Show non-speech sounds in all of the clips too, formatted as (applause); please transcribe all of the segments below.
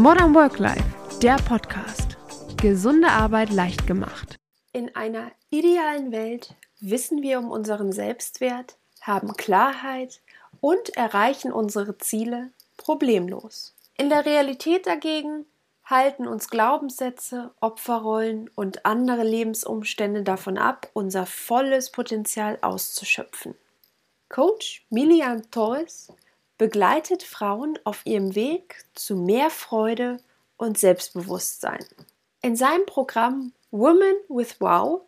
Modern Work Life, der Podcast. Gesunde Arbeit leicht gemacht. In einer idealen Welt wissen wir um unseren Selbstwert, haben Klarheit und erreichen unsere Ziele problemlos. In der Realität dagegen halten uns Glaubenssätze, Opferrollen und andere Lebensumstände davon ab, unser volles Potenzial auszuschöpfen. Coach Milian Torres begleitet Frauen auf ihrem Weg zu mehr Freude und Selbstbewusstsein. In seinem Programm Women with Wow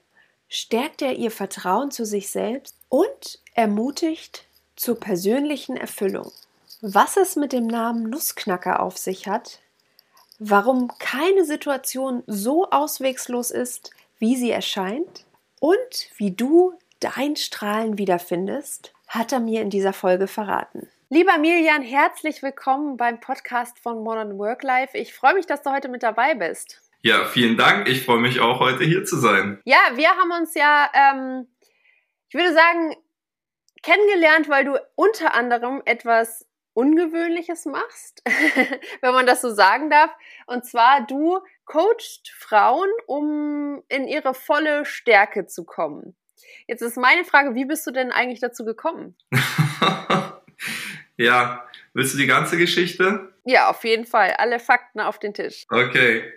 stärkt er ihr Vertrauen zu sich selbst und ermutigt zur persönlichen Erfüllung. Was es mit dem Namen Nussknacker auf sich hat, warum keine Situation so auswegslos ist, wie sie erscheint und wie du dein Strahlen wiederfindest, hat er mir in dieser Folge verraten. Lieber Milian, herzlich willkommen beim Podcast von Modern Work Life. Ich freue mich, dass du heute mit dabei bist. Ja, vielen Dank. Ich freue mich auch, heute hier zu sein. Ja, wir haben uns ja, ähm, ich würde sagen, kennengelernt, weil du unter anderem etwas Ungewöhnliches machst, (laughs) wenn man das so sagen darf. Und zwar, du coachst Frauen, um in ihre volle Stärke zu kommen. Jetzt ist meine Frage, wie bist du denn eigentlich dazu gekommen? (laughs) ja, willst du die ganze Geschichte? Ja, auf jeden Fall. Alle Fakten auf den Tisch. Okay.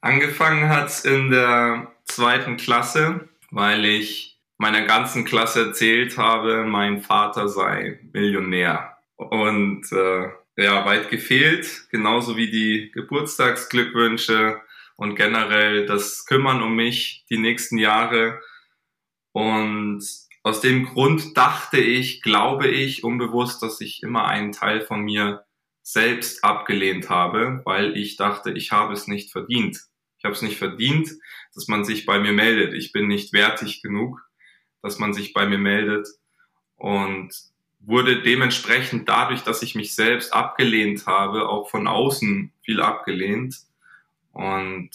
Angefangen hat es in der zweiten Klasse, weil ich meiner ganzen Klasse erzählt habe, mein Vater sei Millionär. Und äh, ja, weit gefehlt, genauso wie die Geburtstagsglückwünsche und generell das Kümmern um mich die nächsten Jahre. Und aus dem Grund dachte ich, glaube ich, unbewusst, dass ich immer einen Teil von mir selbst abgelehnt habe, weil ich dachte, ich habe es nicht verdient. Ich habe es nicht verdient, dass man sich bei mir meldet. Ich bin nicht wertig genug, dass man sich bei mir meldet. Und wurde dementsprechend dadurch, dass ich mich selbst abgelehnt habe, auch von außen viel abgelehnt und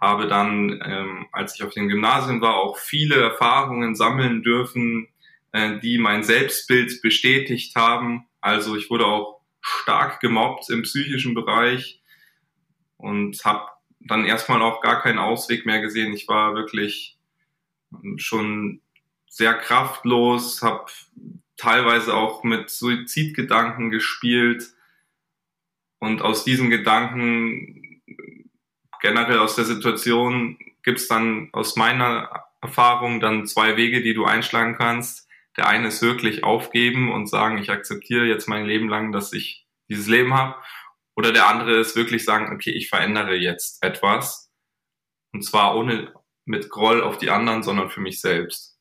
habe dann, ähm, als ich auf dem Gymnasium war, auch viele Erfahrungen sammeln dürfen, äh, die mein Selbstbild bestätigt haben. Also ich wurde auch stark gemobbt im psychischen Bereich und habe dann erstmal auch gar keinen Ausweg mehr gesehen. Ich war wirklich schon sehr kraftlos, habe teilweise auch mit Suizidgedanken gespielt. Und aus diesen Gedanken, generell aus der Situation, gibt's dann aus meiner Erfahrung dann zwei Wege, die du einschlagen kannst. Der eine ist wirklich aufgeben und sagen, ich akzeptiere jetzt mein Leben lang, dass ich dieses Leben habe. Oder der andere ist wirklich sagen, okay, ich verändere jetzt etwas. Und zwar ohne mit Groll auf die anderen, sondern für mich selbst.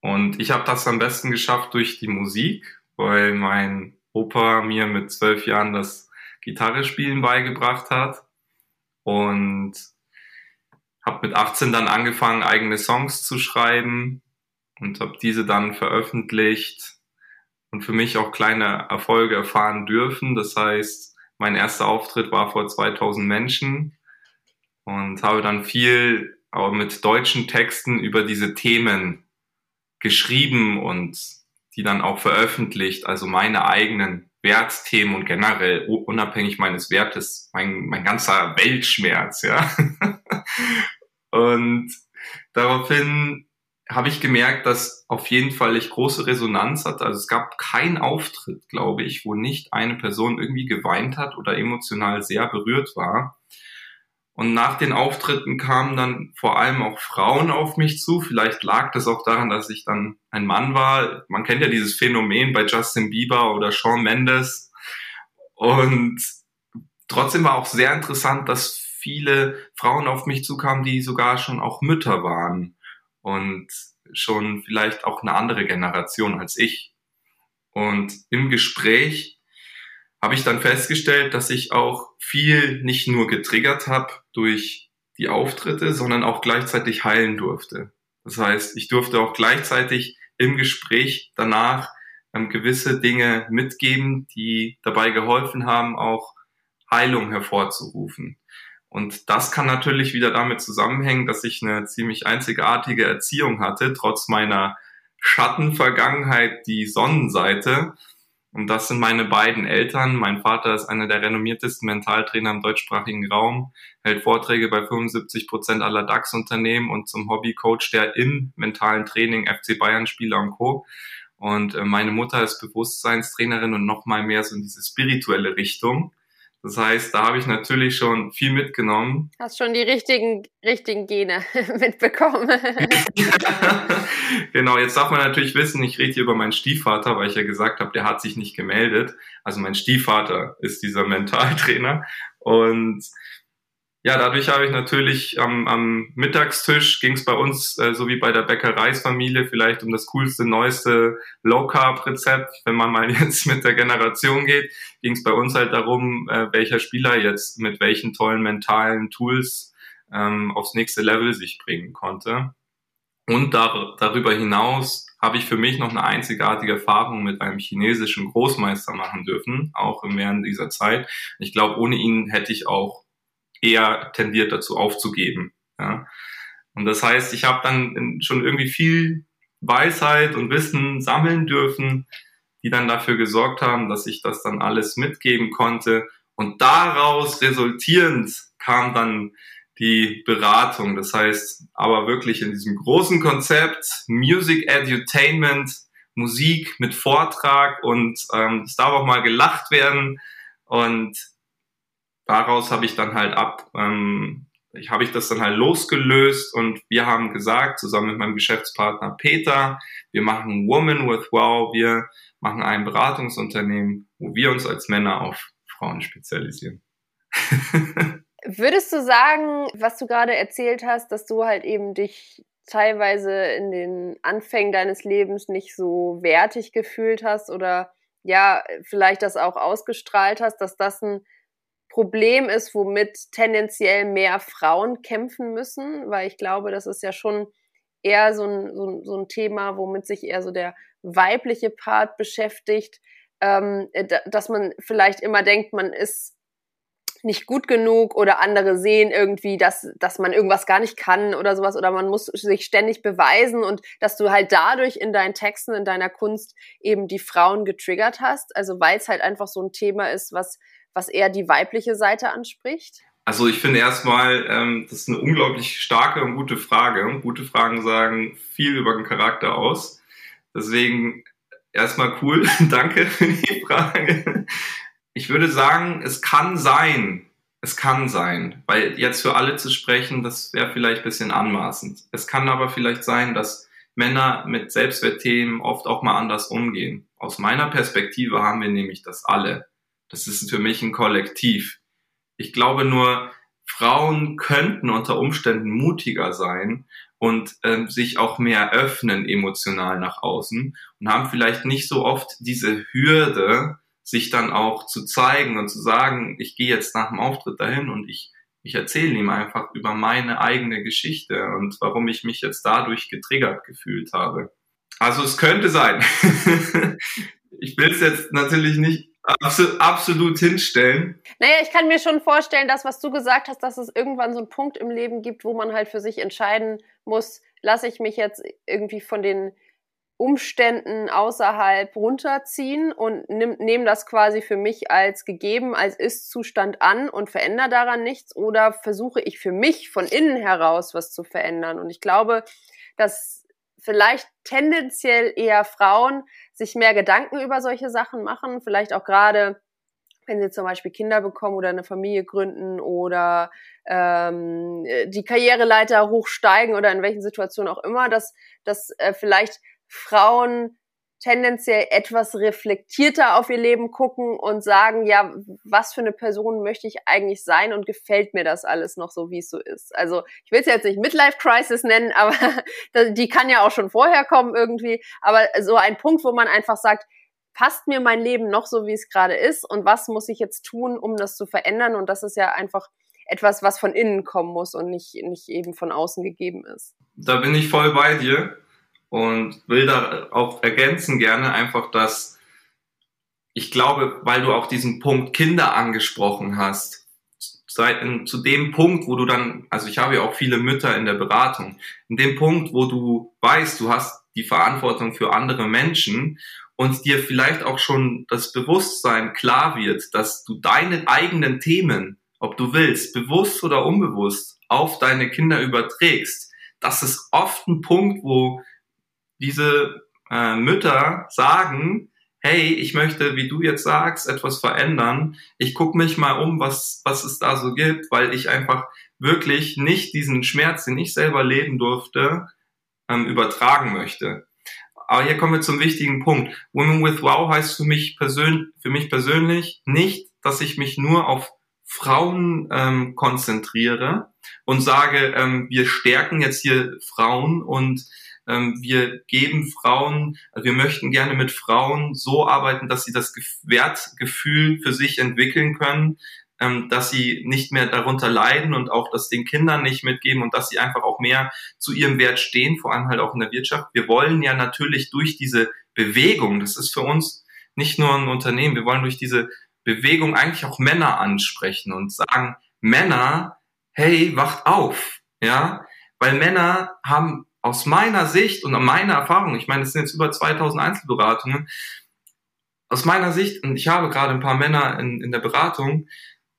Und ich habe das am besten geschafft durch die Musik, weil mein Opa mir mit zwölf Jahren das Gitarrespielen beigebracht hat. Und habe mit 18 dann angefangen, eigene Songs zu schreiben und habe diese dann veröffentlicht und für mich auch kleine Erfolge erfahren dürfen. Das heißt, mein erster Auftritt war vor 2000 Menschen und habe dann viel aber mit deutschen Texten über diese Themen geschrieben und die dann auch veröffentlicht, also meine eigenen Wertthemen und generell unabhängig meines Wertes, mein, mein ganzer Weltschmerz, ja. (laughs) und daraufhin habe ich gemerkt, dass auf jeden Fall ich große Resonanz hatte. Also es gab keinen Auftritt, glaube ich, wo nicht eine Person irgendwie geweint hat oder emotional sehr berührt war. Und nach den Auftritten kamen dann vor allem auch Frauen auf mich zu. Vielleicht lag das auch daran, dass ich dann ein Mann war. Man kennt ja dieses Phänomen bei Justin Bieber oder Shawn Mendes. Und trotzdem war auch sehr interessant, dass viele Frauen auf mich zukamen, die sogar schon auch Mütter waren und schon vielleicht auch eine andere Generation als ich. Und im Gespräch habe ich dann festgestellt, dass ich auch viel nicht nur getriggert habe durch die Auftritte, sondern auch gleichzeitig heilen durfte. Das heißt, ich durfte auch gleichzeitig im Gespräch danach ähm, gewisse Dinge mitgeben, die dabei geholfen haben, auch Heilung hervorzurufen. Und das kann natürlich wieder damit zusammenhängen, dass ich eine ziemlich einzigartige Erziehung hatte, trotz meiner Schattenvergangenheit, die Sonnenseite Und das sind meine beiden Eltern. Mein Vater ist einer der renommiertesten Mentaltrainer im deutschsprachigen Raum, hält Vorträge bei 75 Prozent aller DAX-Unternehmen und zum Hobby coach der in mentalen Training FC Bayern-Spieler und Co. Und äh, meine Mutter ist Bewusstseinstrainerin und noch mal mehr so in diese spirituelle Richtung. Das heißt, da habe ich natürlich schon viel mitgenommen. Hast schon die richtigen, richtigen Gene (laughs) mitbekommen. (laughs) genau, jetzt darf man natürlich wissen, ich rede hier über meinen Stiefvater, weil ich ja gesagt habe, der hat sich nicht gemeldet. Also mein Stiefvater ist dieser Mentaltrainer. Und ja, dadurch habe ich natürlich am, am Mittagstisch ging es bei uns, äh, so wie bei der Bäckereisfamilie, vielleicht um das coolste, neueste Low-Carb-Rezept. Wenn man mal (laughs) jetzt mit der Generation geht, ging es bei uns halt darum, äh, welcher Spieler jetzt mit welchen tollen mentalen Tools ähm, aufs nächste Level sich bringen konnte. Und dar darüber hinaus habe ich für mich noch eine einzigartige Erfahrung mit einem chinesischen Großmeister machen dürfen, auch während dieser Zeit. Ich glaube, ohne ihn hätte ich auch eher tendiert dazu aufzugeben. Ja. Und das heißt, ich habe dann schon irgendwie viel Weisheit und Wissen sammeln dürfen, die dann dafür gesorgt haben, dass ich das dann alles mitgeben konnte. Und daraus resultierend kam dann die Beratung. Das heißt, aber wirklich in diesem großen Konzept Music Edutainment, Musik mit Vortrag und ähm, es darf auch mal gelacht werden. Und daraus habe ich dann halt ab, ähm, ich habe ich das dann halt losgelöst und wir haben gesagt, zusammen mit meinem Geschäftspartner Peter, wir machen Woman with Wow, wir machen ein Beratungsunternehmen, wo wir uns als Männer auf Frauen spezialisieren. (laughs) Würdest du sagen, was du gerade erzählt hast, dass du halt eben dich teilweise in den Anfängen deines Lebens nicht so wertig gefühlt hast oder ja, vielleicht das auch ausgestrahlt hast, dass das ein Problem ist, womit tendenziell mehr Frauen kämpfen müssen, weil ich glaube, das ist ja schon eher so ein, so ein, so ein Thema, womit sich eher so der weibliche Part beschäftigt, ähm, dass man vielleicht immer denkt, man ist nicht gut genug oder andere sehen irgendwie, dass, dass man irgendwas gar nicht kann oder sowas oder man muss sich ständig beweisen und dass du halt dadurch in deinen Texten, in deiner Kunst eben die Frauen getriggert hast. Also weil es halt einfach so ein Thema ist, was was eher die weibliche Seite anspricht? Also ich finde erstmal, ähm, das ist eine unglaublich starke und gute Frage. Gute Fragen sagen viel über den Charakter aus. Deswegen erstmal cool, (laughs) danke für die Frage. Ich würde sagen, es kann sein, es kann sein, weil jetzt für alle zu sprechen, das wäre vielleicht ein bisschen anmaßend. Es kann aber vielleicht sein, dass Männer mit Selbstwertthemen oft auch mal anders umgehen. Aus meiner Perspektive haben wir nämlich das alle. Das ist für mich ein Kollektiv. Ich glaube nur, Frauen könnten unter Umständen mutiger sein und ähm, sich auch mehr öffnen emotional nach außen und haben vielleicht nicht so oft diese Hürde, sich dann auch zu zeigen und zu sagen, ich gehe jetzt nach dem Auftritt dahin und ich, ich erzähle ihm einfach über meine eigene Geschichte und warum ich mich jetzt dadurch getriggert gefühlt habe. Also es könnte sein. (laughs) ich will es jetzt natürlich nicht absolut, absolut hinstellen. Naja, ich kann mir schon vorstellen, dass was du gesagt hast, dass es irgendwann so einen Punkt im Leben gibt, wo man halt für sich entscheiden muss, lasse ich mich jetzt irgendwie von den Umständen außerhalb runterziehen und nehme nehm das quasi für mich als gegeben, als Ist-Zustand an und verändere daran nichts oder versuche ich für mich von innen heraus was zu verändern. Und ich glaube, dass vielleicht tendenziell eher Frauen sich mehr Gedanken über solche Sachen machen, vielleicht auch gerade wenn sie zum Beispiel Kinder bekommen oder eine Familie gründen oder ähm, die Karriereleiter hochsteigen oder in welchen Situationen auch immer, dass, dass äh, vielleicht Frauen tendenziell etwas reflektierter auf ihr Leben gucken und sagen, ja, was für eine Person möchte ich eigentlich sein und gefällt mir das alles noch so, wie es so ist. Also ich will es jetzt nicht Midlife Crisis nennen, aber (laughs) die kann ja auch schon vorher kommen irgendwie. Aber so ein Punkt, wo man einfach sagt, passt mir mein Leben noch so, wie es gerade ist und was muss ich jetzt tun, um das zu verändern? Und das ist ja einfach etwas, was von innen kommen muss und nicht, nicht eben von außen gegeben ist. Da bin ich voll bei dir und will da auch ergänzen gerne einfach, dass ich glaube, weil du auch diesen Punkt Kinder angesprochen hast, zu dem Punkt, wo du dann, also ich habe ja auch viele Mütter in der Beratung, in dem Punkt, wo du weißt, du hast die Verantwortung für andere Menschen und dir vielleicht auch schon das Bewusstsein klar wird, dass du deine eigenen Themen, ob du willst, bewusst oder unbewusst, auf deine Kinder überträgst, das ist oft ein Punkt, wo diese äh, Mütter sagen, hey, ich möchte, wie du jetzt sagst, etwas verändern. Ich gucke mich mal um, was, was es da so gibt, weil ich einfach wirklich nicht diesen Schmerz, den ich selber leben durfte, ähm, übertragen möchte. Aber hier kommen wir zum wichtigen Punkt. Women with Wow heißt für mich, persön für mich persönlich nicht, dass ich mich nur auf Frauen ähm, konzentriere und sage, ähm, wir stärken jetzt hier Frauen und wir geben Frauen, also wir möchten gerne mit Frauen so arbeiten, dass sie das Wertgefühl für sich entwickeln können, ähm, dass sie nicht mehr darunter leiden und auch das den Kindern nicht mitgeben und dass sie einfach auch mehr zu ihrem Wert stehen, vor allem halt auch in der Wirtschaft. Wir wollen ja natürlich durch diese Bewegung, das ist für uns nicht nur ein Unternehmen, wir wollen durch diese Bewegung eigentlich auch Männer ansprechen und sagen, Männer, hey, wacht auf, ja, weil Männer haben aus meiner Sicht und meiner Erfahrung, ich meine, es sind jetzt über 2000 Einzelberatungen, aus meiner Sicht, und ich habe gerade ein paar Männer in, in der Beratung,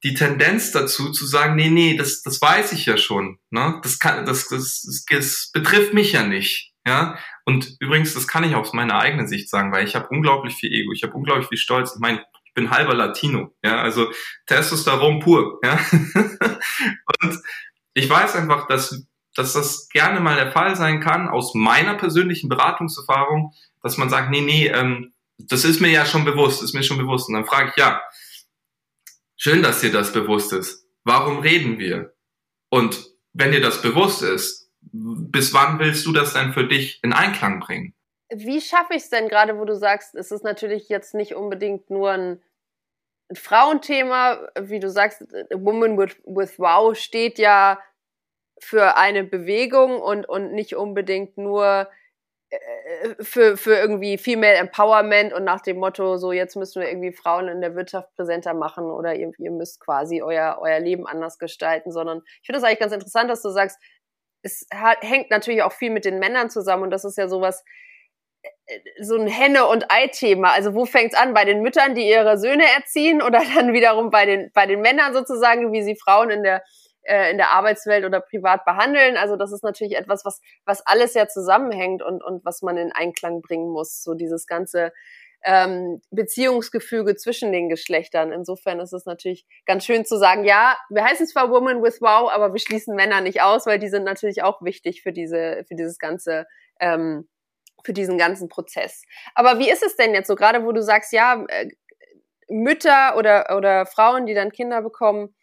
die Tendenz dazu zu sagen, nee, nee, das, das weiß ich ja schon. Ne? Das, kann, das, das, das, das betrifft mich ja nicht. Ja? Und übrigens, das kann ich aus meiner eigenen Sicht sagen, weil ich habe unglaublich viel Ego, ich habe unglaublich viel Stolz. Ich meine, ich bin halber Latino, ja, also Testosteron pur, ja. (laughs) und ich weiß einfach, dass, dass das gerne mal der Fall sein kann, aus meiner persönlichen Beratungserfahrung, dass man sagt, nee, nee, ähm, das ist mir ja schon bewusst, ist mir schon bewusst. Und dann frage ich, ja, Schön, dass dir das bewusst ist. Warum reden wir? Und wenn dir das bewusst ist, bis wann willst du das dann für dich in Einklang bringen? Wie schaffe ich es denn gerade, wo du sagst, es ist natürlich jetzt nicht unbedingt nur ein, ein Frauenthema, wie du sagst, Woman with, with Wow steht ja für eine Bewegung und, und nicht unbedingt nur äh, für, für irgendwie Female Empowerment und nach dem Motto, so jetzt müssen wir irgendwie Frauen in der Wirtschaft präsenter machen oder ihr, ihr müsst quasi euer, euer Leben anders gestalten, sondern ich finde das eigentlich ganz interessant, dass du sagst, es hat, hängt natürlich auch viel mit den Männern zusammen und das ist ja sowas, äh, so ein Henne- und Ei-Thema. Also wo fängt's an? Bei den Müttern, die ihre Söhne erziehen oder (laughs) dann wiederum bei den, bei den Männern sozusagen, wie sie Frauen in der äh, in der Arbeitswelt oder privat behandeln. Also das ist natürlich etwas, was, was alles ja zusammenhängt und, und was man in Einklang bringen muss. So dieses ganze ähm, Beziehungsgefüge zwischen den Geschlechtern. Insofern ist es natürlich ganz schön zu sagen, ja, wir heißen zwar Woman with Wow, aber wir schließen Männer nicht aus, weil die sind natürlich auch wichtig für diese, für dieses ganze, ähm, für diesen ganzen Prozess. Aber wie ist es denn jetzt so, gerade wo du sagst, ja, äh, Mütter oder, oder Frauen, die dann Kinder bekommen,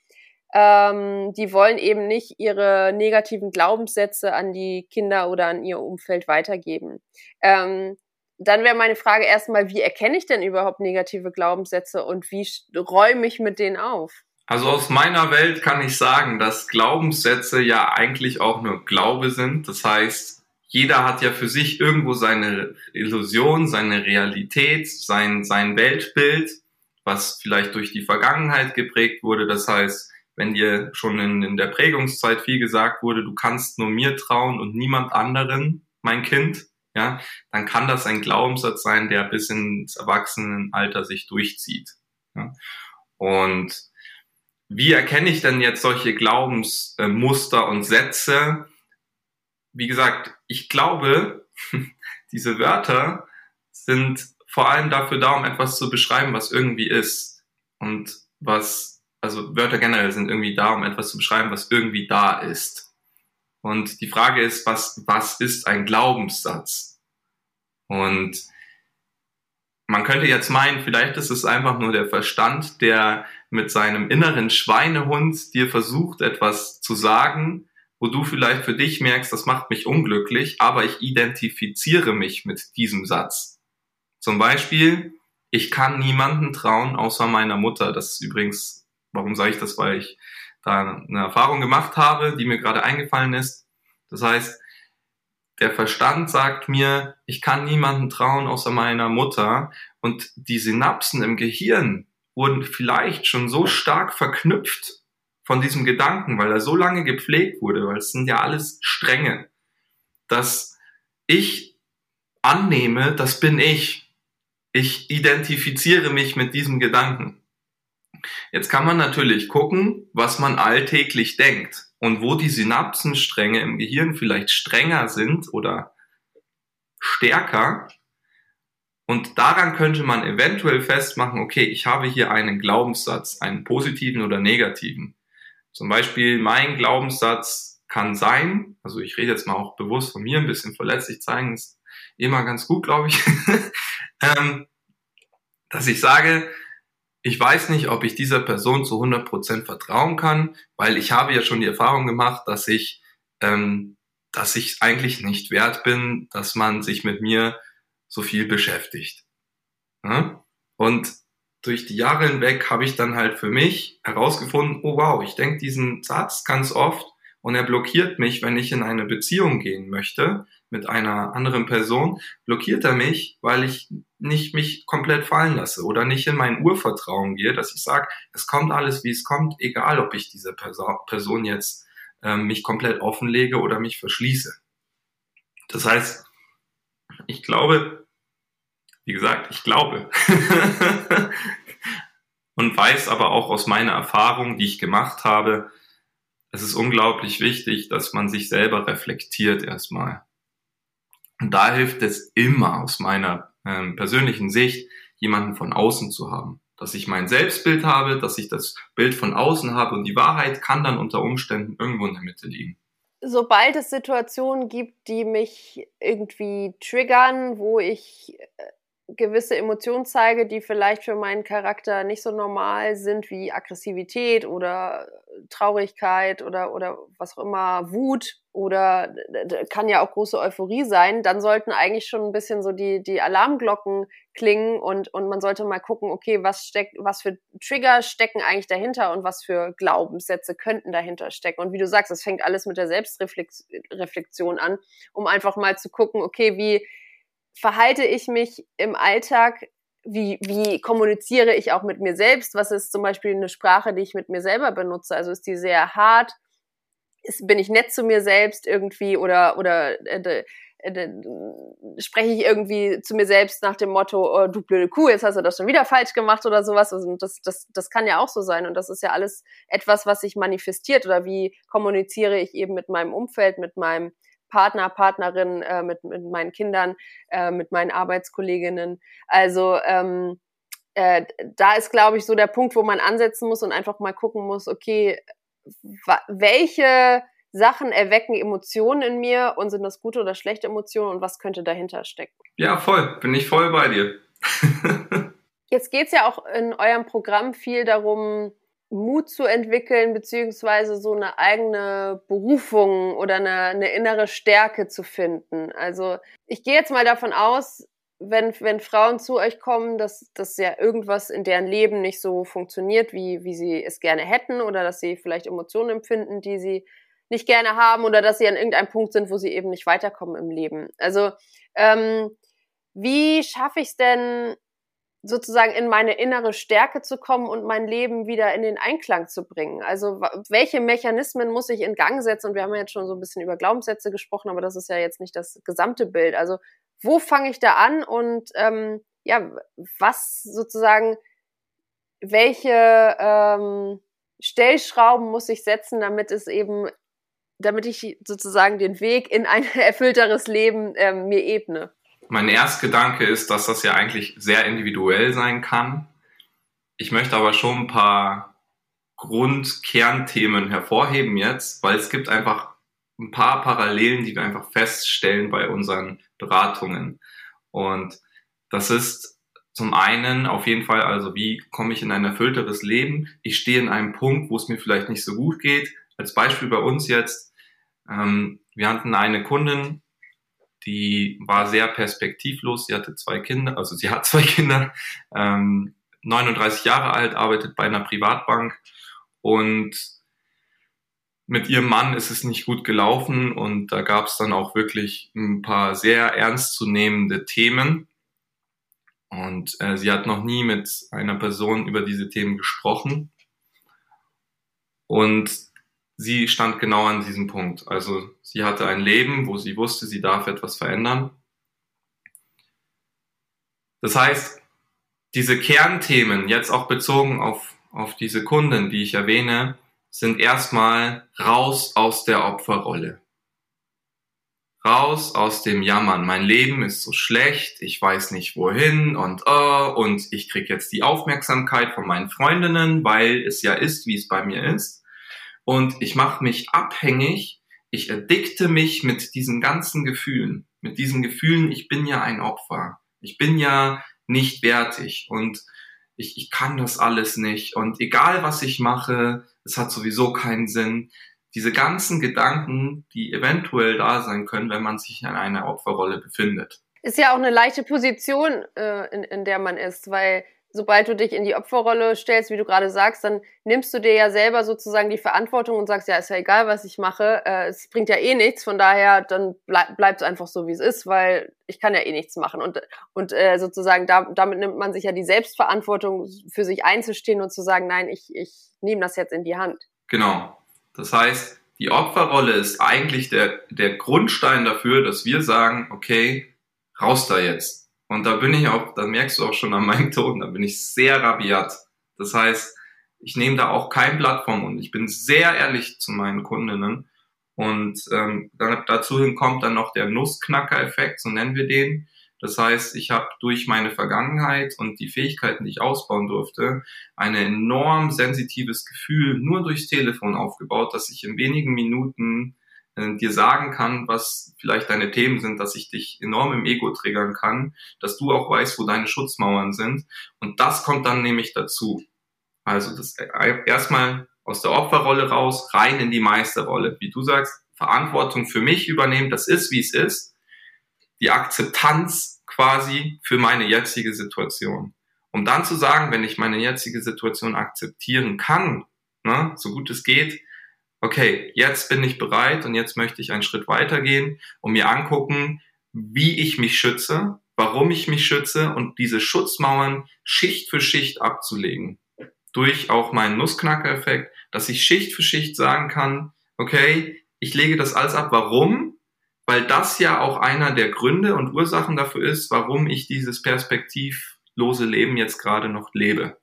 ähm, die wollen eben nicht ihre negativen Glaubenssätze an die Kinder oder an ihr Umfeld weitergeben. Ähm, dann wäre meine Frage erstmal, wie erkenne ich denn überhaupt negative Glaubenssätze und wie räume ich mit denen auf? Also aus meiner Welt kann ich sagen, dass Glaubenssätze ja eigentlich auch nur Glaube sind. Das heißt, jeder hat ja für sich irgendwo seine Illusion, seine Realität, sein, sein Weltbild, was vielleicht durch die Vergangenheit geprägt wurde. Das heißt, wenn dir schon in, in der Prägungszeit viel gesagt wurde, du kannst nur mir trauen und niemand anderen, mein Kind, ja, dann kann das ein Glaubenssatz sein, der bis ins Erwachsenenalter sich durchzieht. Ja. Und wie erkenne ich denn jetzt solche Glaubensmuster und Sätze? Wie gesagt, ich glaube, (laughs) diese Wörter sind vor allem dafür da, um etwas zu beschreiben, was irgendwie ist und was also Wörter generell sind irgendwie da, um etwas zu beschreiben, was irgendwie da ist. Und die Frage ist, was, was ist ein Glaubenssatz? Und man könnte jetzt meinen, vielleicht ist es einfach nur der Verstand, der mit seinem inneren Schweinehund dir versucht, etwas zu sagen, wo du vielleicht für dich merkst, das macht mich unglücklich, aber ich identifiziere mich mit diesem Satz. Zum Beispiel, ich kann niemanden trauen außer meiner Mutter. Das ist übrigens Warum sage ich das? Weil ich da eine Erfahrung gemacht habe, die mir gerade eingefallen ist. Das heißt, der Verstand sagt mir, ich kann niemanden trauen außer meiner Mutter und die Synapsen im Gehirn wurden vielleicht schon so stark verknüpft von diesem Gedanken, weil er so lange gepflegt wurde, weil es sind ja alles Stränge, dass ich annehme, das bin ich. ich identifiziere mich mit diesem Gedanken. Jetzt kann man natürlich gucken, was man alltäglich denkt und wo die Synapsenstränge im Gehirn vielleicht strenger sind oder stärker. Und daran könnte man eventuell festmachen, okay, ich habe hier einen Glaubenssatz, einen positiven oder negativen. Zum Beispiel mein Glaubenssatz kann sein, also ich rede jetzt mal auch bewusst von mir, ein bisschen verletzlich zeigen, ist immer ganz gut, glaube ich, (laughs) ähm, dass ich sage, ich weiß nicht, ob ich dieser Person zu 100% vertrauen kann, weil ich habe ja schon die Erfahrung gemacht, dass ich, ähm, dass ich eigentlich nicht wert bin, dass man sich mit mir so viel beschäftigt. Ja? Und durch die Jahre hinweg habe ich dann halt für mich herausgefunden, oh wow, ich denke diesen Satz ganz oft und er blockiert mich, wenn ich in eine Beziehung gehen möchte mit einer anderen Person, blockiert er mich, weil ich nicht mich komplett fallen lasse oder nicht in mein Urvertrauen gehe, dass ich sage, es kommt alles, wie es kommt, egal ob ich diese Person jetzt äh, mich komplett offenlege oder mich verschließe. Das heißt, ich glaube, wie gesagt, ich glaube (laughs) und weiß aber auch aus meiner Erfahrung, die ich gemacht habe, es ist unglaublich wichtig, dass man sich selber reflektiert erstmal. Und da hilft es immer aus meiner ähm, persönlichen Sicht, jemanden von außen zu haben. Dass ich mein Selbstbild habe, dass ich das Bild von außen habe und die Wahrheit kann dann unter Umständen irgendwo in der Mitte liegen. Sobald es Situationen gibt, die mich irgendwie triggern, wo ich äh, gewisse Emotionen zeige, die vielleicht für meinen Charakter nicht so normal sind, wie Aggressivität oder Traurigkeit oder, oder was auch immer, Wut oder kann ja auch große Euphorie sein, dann sollten eigentlich schon ein bisschen so die, die Alarmglocken klingen und, und man sollte mal gucken, okay, was steckt, was für Trigger stecken eigentlich dahinter und was für Glaubenssätze könnten dahinter stecken. Und wie du sagst, es fängt alles mit der Selbstreflexion an, um einfach mal zu gucken, okay, wie, verhalte ich mich im Alltag? Wie, wie kommuniziere ich auch mit mir selbst? Was ist zum Beispiel eine Sprache, die ich mit mir selber benutze? Also ist die sehr hart? Ist, bin ich nett zu mir selbst irgendwie oder, oder äh, äh, spreche ich irgendwie zu mir selbst nach dem Motto, oh, du blöde Kuh, jetzt hast du das schon wieder falsch gemacht oder sowas. Also das, das, das kann ja auch so sein. Und das ist ja alles etwas, was sich manifestiert. Oder wie kommuniziere ich eben mit meinem Umfeld, mit meinem Partner, Partnerin, äh, mit, mit meinen Kindern, äh, mit meinen Arbeitskolleginnen. Also ähm, äh, da ist, glaube ich, so der Punkt, wo man ansetzen muss und einfach mal gucken muss, okay, welche Sachen erwecken Emotionen in mir und sind das gute oder schlechte Emotionen und was könnte dahinter stecken? Ja, voll, bin ich voll bei dir. (laughs) Jetzt geht's ja auch in eurem Programm viel darum, Mut zu entwickeln, beziehungsweise so eine eigene Berufung oder eine, eine innere Stärke zu finden. Also ich gehe jetzt mal davon aus, wenn, wenn Frauen zu euch kommen, dass, dass ja irgendwas in deren Leben nicht so funktioniert, wie, wie sie es gerne hätten, oder dass sie vielleicht Emotionen empfinden, die sie nicht gerne haben, oder dass sie an irgendeinem Punkt sind, wo sie eben nicht weiterkommen im Leben. Also ähm, wie schaffe ich es denn, sozusagen in meine innere Stärke zu kommen und mein Leben wieder in den Einklang zu bringen. Also welche Mechanismen muss ich in Gang setzen? Und wir haben ja jetzt schon so ein bisschen über Glaubenssätze gesprochen, aber das ist ja jetzt nicht das gesamte Bild. Also wo fange ich da an und ähm, ja, was sozusagen, welche ähm, Stellschrauben muss ich setzen, damit es eben, damit ich sozusagen den Weg in ein (laughs) erfüllteres Leben ähm, mir ebne? Mein Erstgedanke ist, dass das ja eigentlich sehr individuell sein kann. Ich möchte aber schon ein paar Grundkernthemen hervorheben jetzt, weil es gibt einfach ein paar Parallelen, die wir einfach feststellen bei unseren Beratungen. Und das ist zum einen auf jeden Fall, also wie komme ich in ein erfüllteres Leben? Ich stehe in einem Punkt, wo es mir vielleicht nicht so gut geht. Als Beispiel bei uns jetzt, ähm, wir hatten eine Kundin, die war sehr perspektivlos. Sie hatte zwei Kinder, also sie hat (laughs) zwei Kinder, ähm, 39 Jahre alt, arbeitet bei einer Privatbank und mit ihrem Mann ist es nicht gut gelaufen und da gab es dann auch wirklich ein paar sehr ernstzunehmende Themen. Und äh, sie hat noch nie mit einer Person über diese Themen gesprochen. Und sie stand genau an diesem Punkt. Also sie hatte ein Leben, wo sie wusste, sie darf etwas verändern. Das heißt, diese Kernthemen, jetzt auch bezogen auf, auf diese Kunden, die ich erwähne, sind erstmal raus aus der Opferrolle. Raus aus dem Jammern. Mein Leben ist so schlecht, ich weiß nicht wohin und oh, und ich krieg jetzt die Aufmerksamkeit von meinen Freundinnen, weil es ja ist, wie es bei mir ist. Und ich mache mich abhängig, ich erdikte mich mit diesen ganzen Gefühlen, mit diesen Gefühlen, ich bin ja ein Opfer. Ich bin ja nicht wertig und ich, ich kann das alles nicht und egal was ich mache, es hat sowieso keinen Sinn. Diese ganzen Gedanken, die eventuell da sein können, wenn man sich in einer Opferrolle befindet. Ist ja auch eine leichte Position, äh, in, in der man ist, weil sobald du dich in die Opferrolle stellst, wie du gerade sagst, dann nimmst du dir ja selber sozusagen die Verantwortung und sagst, ja, ist ja egal, was ich mache, äh, es bringt ja eh nichts, von daher dann bleib, bleibt es einfach so, wie es ist, weil ich kann ja eh nichts machen. Und, und äh, sozusagen da, damit nimmt man sich ja die Selbstverantwortung, für sich einzustehen und zu sagen, nein, ich, ich nehme das jetzt in die Hand. Genau. Das heißt, die Opferrolle ist eigentlich der, der Grundstein dafür, dass wir sagen, okay, raus da jetzt und da bin ich auch, da merkst du auch schon an meinem Ton, da bin ich sehr rabiat. Das heißt, ich nehme da auch kein Blatt vom Mund. Ich bin sehr ehrlich zu meinen Kundinnen. Und ähm, dazu hin kommt dann noch der Nussknacker-Effekt, so nennen wir den. Das heißt, ich habe durch meine Vergangenheit und die Fähigkeiten, die ich ausbauen durfte, ein enorm sensitives Gefühl nur durchs Telefon aufgebaut, dass ich in wenigen Minuten äh, dir sagen kann, was vielleicht deine Themen sind, dass ich dich enorm im Ego triggern kann, dass du auch weißt, wo deine Schutzmauern sind. Und das kommt dann nämlich dazu. Also das äh, erstmal aus der Opferrolle raus, rein in die Meisterrolle. Wie du sagst, Verantwortung für mich übernehmen, das ist, wie es ist. Die Akzeptanz quasi für meine jetzige Situation. Um dann zu sagen, wenn ich meine jetzige Situation akzeptieren kann, ne, so gut es geht, okay, jetzt bin ich bereit und jetzt möchte ich einen Schritt weitergehen und mir angucken, wie ich mich schütze, warum ich mich schütze und diese Schutzmauern Schicht für Schicht abzulegen. Durch auch meinen Nussknacker-Effekt, dass ich Schicht für Schicht sagen kann, okay, ich lege das alles ab. Warum? Weil das ja auch einer der Gründe und Ursachen dafür ist, warum ich dieses perspektivlose Leben jetzt gerade noch lebe.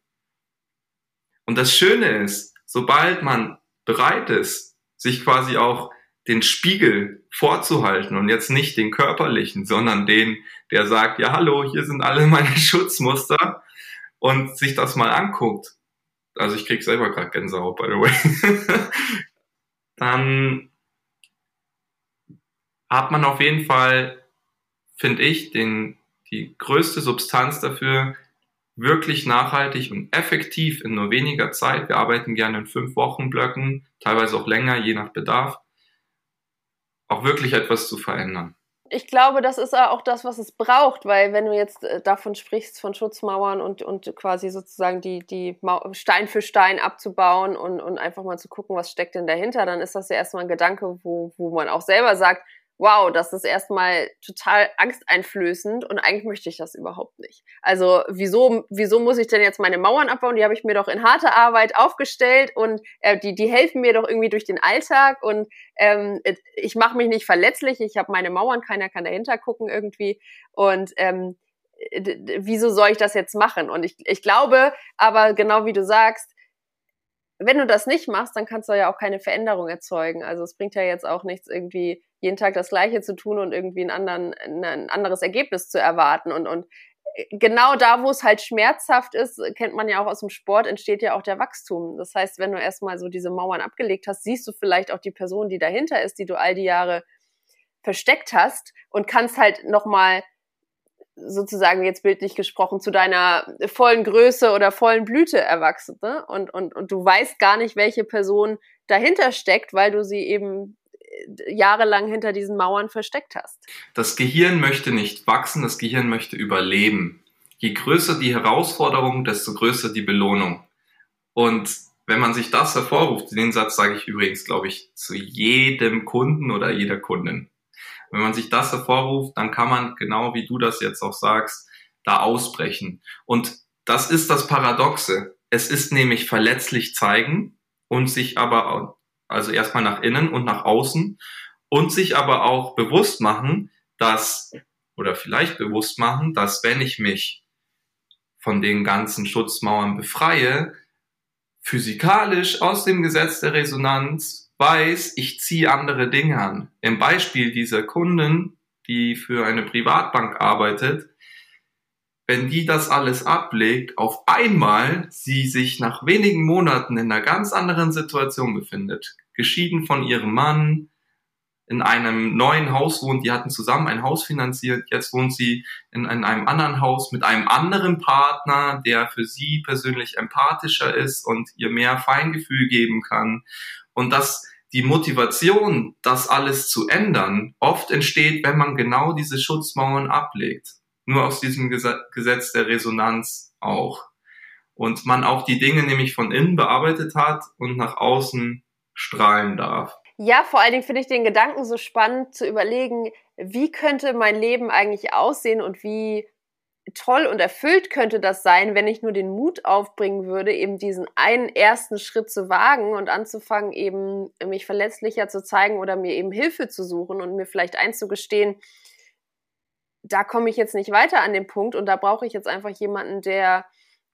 Und das Schöne ist, sobald man bereit ist, sich quasi auch den Spiegel vorzuhalten und jetzt nicht den körperlichen, sondern den, der sagt, ja hallo, hier sind alle (laughs) meine Schutzmuster und sich das mal anguckt. Also ich krieg selber gerade Gänsehaut, by the way. (laughs) Dann hat man auf jeden Fall, finde ich, den, die größte Substanz dafür, wirklich nachhaltig und effektiv in nur weniger Zeit. Wir arbeiten gerne in fünf Wochen Blöcken, teilweise auch länger, je nach Bedarf, auch wirklich etwas zu verändern. Ich glaube, das ist auch das, was es braucht, weil wenn du jetzt äh, davon sprichst, von Schutzmauern und, und quasi sozusagen die, die Stein für Stein abzubauen und, und einfach mal zu gucken, was steckt denn dahinter, dann ist das ja erstmal ein Gedanke, wo, wo man auch selber sagt, wow, das ist erstmal total angsteinflößend und eigentlich möchte ich das überhaupt nicht. Also wieso, wieso muss ich denn jetzt meine Mauern abbauen? Die habe ich mir doch in harter Arbeit aufgestellt und äh, die, die helfen mir doch irgendwie durch den Alltag und ähm, ich mache mich nicht verletzlich, ich habe meine Mauern, keiner kann dahinter gucken irgendwie und ähm, wieso soll ich das jetzt machen? Und ich, ich glaube aber genau wie du sagst, wenn du das nicht machst, dann kannst du ja auch keine Veränderung erzeugen. Also es bringt ja jetzt auch nichts, irgendwie jeden Tag das Gleiche zu tun und irgendwie ein, anderen, ein anderes Ergebnis zu erwarten. Und, und genau da, wo es halt schmerzhaft ist, kennt man ja auch aus dem Sport, entsteht ja auch der Wachstum. Das heißt, wenn du erstmal so diese Mauern abgelegt hast, siehst du vielleicht auch die Person, die dahinter ist, die du all die Jahre versteckt hast und kannst halt nochmal sozusagen jetzt bildlich gesprochen zu deiner vollen Größe oder vollen Blüte erwachsen. Ne? Und, und, und du weißt gar nicht, welche Person dahinter steckt, weil du sie eben äh, jahrelang hinter diesen Mauern versteckt hast. Das Gehirn möchte nicht wachsen, das Gehirn möchte überleben. Je größer die Herausforderung, desto größer die Belohnung. Und wenn man sich das hervorruft, den Satz sage ich übrigens, glaube ich, zu jedem Kunden oder jeder Kundin. Wenn man sich das hervorruft, dann kann man, genau wie du das jetzt auch sagst, da ausbrechen. Und das ist das Paradoxe. Es ist nämlich verletzlich zeigen und sich aber, also erstmal nach innen und nach außen und sich aber auch bewusst machen, dass, oder vielleicht bewusst machen, dass wenn ich mich von den ganzen Schutzmauern befreie, physikalisch aus dem Gesetz der Resonanz weiß, ich ziehe andere Dinge an. Im Beispiel dieser Kunden, die für eine Privatbank arbeitet, wenn die das alles ablegt, auf einmal sie sich nach wenigen Monaten in einer ganz anderen Situation befindet. Geschieden von ihrem Mann, in einem neuen Haus wohnt, die hatten zusammen ein Haus finanziert, jetzt wohnt sie in, in einem anderen Haus mit einem anderen Partner, der für sie persönlich empathischer ist und ihr mehr Feingefühl geben kann. Und dass die Motivation, das alles zu ändern, oft entsteht, wenn man genau diese Schutzmauern ablegt. Nur aus diesem Gesetz der Resonanz auch. Und man auch die Dinge nämlich von innen bearbeitet hat und nach außen strahlen darf. Ja, vor allen Dingen finde ich den Gedanken so spannend zu überlegen, wie könnte mein Leben eigentlich aussehen und wie toll und erfüllt könnte das sein, wenn ich nur den Mut aufbringen würde, eben diesen einen ersten Schritt zu wagen und anzufangen, eben mich verletzlicher zu zeigen oder mir eben Hilfe zu suchen und mir vielleicht einzugestehen, da komme ich jetzt nicht weiter an den Punkt und da brauche ich jetzt einfach jemanden, der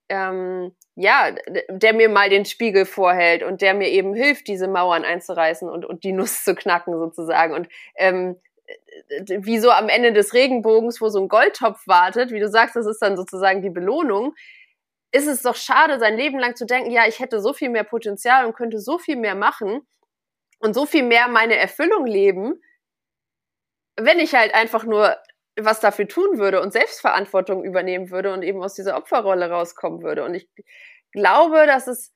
ähm, ja, der mir mal den Spiegel vorhält und der mir eben hilft, diese Mauern einzureißen und, und die Nuss zu knacken sozusagen. Und ähm, wie so am Ende des Regenbogens, wo so ein Goldtopf wartet, wie du sagst, das ist dann sozusagen die Belohnung, ist es doch schade, sein Leben lang zu denken, ja, ich hätte so viel mehr Potenzial und könnte so viel mehr machen und so viel mehr meine Erfüllung leben, wenn ich halt einfach nur was dafür tun würde und Selbstverantwortung übernehmen würde und eben aus dieser Opferrolle rauskommen würde. Und ich glaube, dass es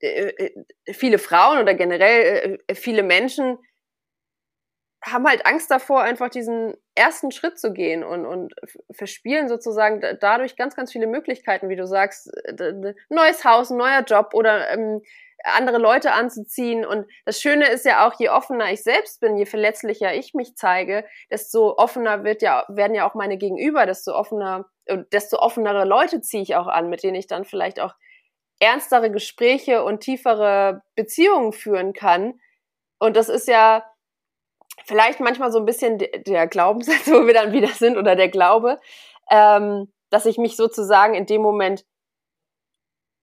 äh, äh, viele Frauen oder generell äh, viele Menschen haben halt Angst davor, einfach diesen ersten Schritt zu gehen und, und verspielen sozusagen dadurch ganz, ganz viele Möglichkeiten, wie du sagst, neues Haus, neuer Job oder ähm, andere Leute anzuziehen. Und das Schöne ist ja auch, je offener ich selbst bin, je verletzlicher ich mich zeige, desto offener wird ja, werden ja auch meine Gegenüber, desto offener, äh, desto offenere Leute ziehe ich auch an, mit denen ich dann vielleicht auch ernstere Gespräche und tiefere Beziehungen führen kann. Und das ist ja vielleicht manchmal so ein bisschen der Glaubenssatz, (laughs) wo wir dann wieder sind, oder der Glaube, ähm, dass ich mich sozusagen in dem Moment